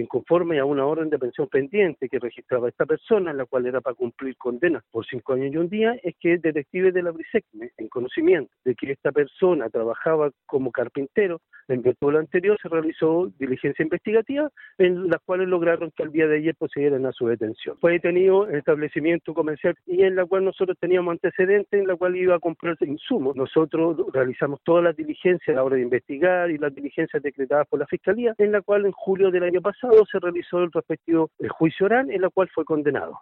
inconforme a una orden de pensión pendiente que registraba esta persona, la cual era para cumplir condena por cinco años y un día, es que el detective de la BRISECME, en conocimiento de que esta persona trabajaba como carpintero, en virtud de lo anterior se realizó diligencia investigativa en las cuales lograron que al día de ayer procedieran a su detención. Fue detenido en establecimiento comercial y en la cual nosotros teníamos antecedentes en la cual iba a comprar insumos. Nosotros realizamos todas las diligencias a la hora de investigar y las diligencias decretadas por la Fiscalía, en la cual en julio del año pasado se realizó el respectivo juicio oral, en la cual fue condenado.